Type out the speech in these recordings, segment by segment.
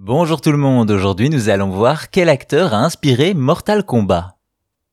Bonjour tout le monde, aujourd'hui nous allons voir quel acteur a inspiré Mortal Kombat.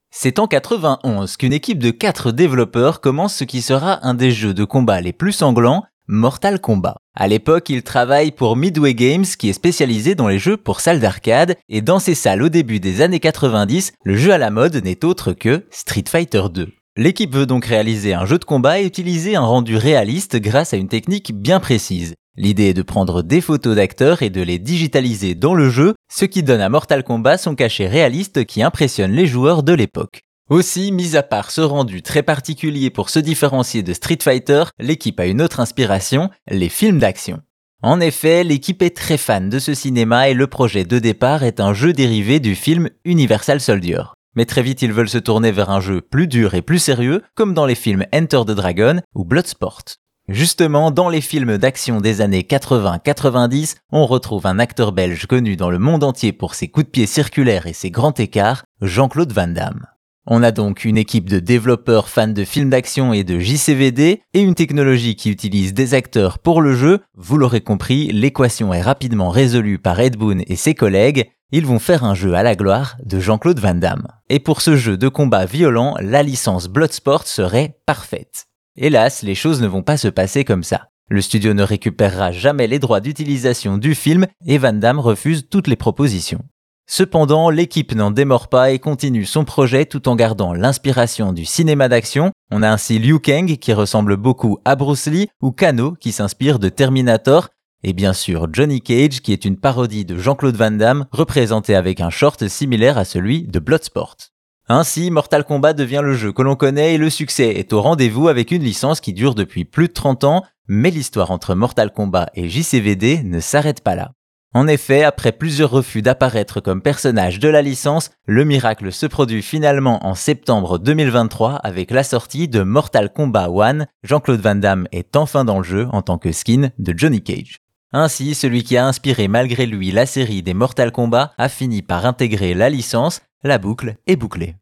C'est en 91 qu'une équipe de 4 développeurs commence ce qui sera un des jeux de combat les plus sanglants, Mortal Kombat. À l'époque, ils travaillent pour Midway Games qui est spécialisé dans les jeux pour salles d'arcade et dans ces salles au début des années 90, le jeu à la mode n'est autre que Street Fighter 2. L'équipe veut donc réaliser un jeu de combat et utiliser un rendu réaliste grâce à une technique bien précise. L'idée est de prendre des photos d'acteurs et de les digitaliser dans le jeu, ce qui donne à Mortal Kombat son cachet réaliste qui impressionne les joueurs de l'époque. Aussi, mis à part ce rendu très particulier pour se différencier de Street Fighter, l'équipe a une autre inspiration, les films d'action. En effet, l'équipe est très fan de ce cinéma et le projet de départ est un jeu dérivé du film Universal Soldier. Mais très vite, ils veulent se tourner vers un jeu plus dur et plus sérieux, comme dans les films Enter the Dragon ou Bloodsport. Justement, dans les films d'action des années 80-90, on retrouve un acteur belge connu dans le monde entier pour ses coups de pied circulaires et ses grands écarts, Jean-Claude Van Damme. On a donc une équipe de développeurs fans de films d'action et de JCVD et une technologie qui utilise des acteurs pour le jeu. Vous l'aurez compris, l'équation est rapidement résolue par Ed Boon et ses collègues. Ils vont faire un jeu à la gloire de Jean-Claude Van Damme. Et pour ce jeu de combat violent, la licence Bloodsport serait parfaite. Hélas, les choses ne vont pas se passer comme ça. Le studio ne récupérera jamais les droits d'utilisation du film et Van Damme refuse toutes les propositions. Cependant, l'équipe n'en démord pas et continue son projet tout en gardant l'inspiration du cinéma d'action. On a ainsi Liu Kang qui ressemble beaucoup à Bruce Lee ou Kano qui s'inspire de Terminator et bien sûr Johnny Cage qui est une parodie de Jean-Claude Van Damme représenté avec un short similaire à celui de Bloodsport. Ainsi, Mortal Kombat devient le jeu que l'on connaît et le succès est au rendez-vous avec une licence qui dure depuis plus de 30 ans, mais l'histoire entre Mortal Kombat et JCVD ne s'arrête pas là. En effet, après plusieurs refus d'apparaître comme personnage de la licence, le miracle se produit finalement en septembre 2023 avec la sortie de Mortal Kombat 1. Jean-Claude Van Damme est enfin dans le jeu en tant que skin de Johnny Cage. Ainsi, celui qui a inspiré malgré lui la série des Mortal Kombat a fini par intégrer la licence la boucle est bouclée.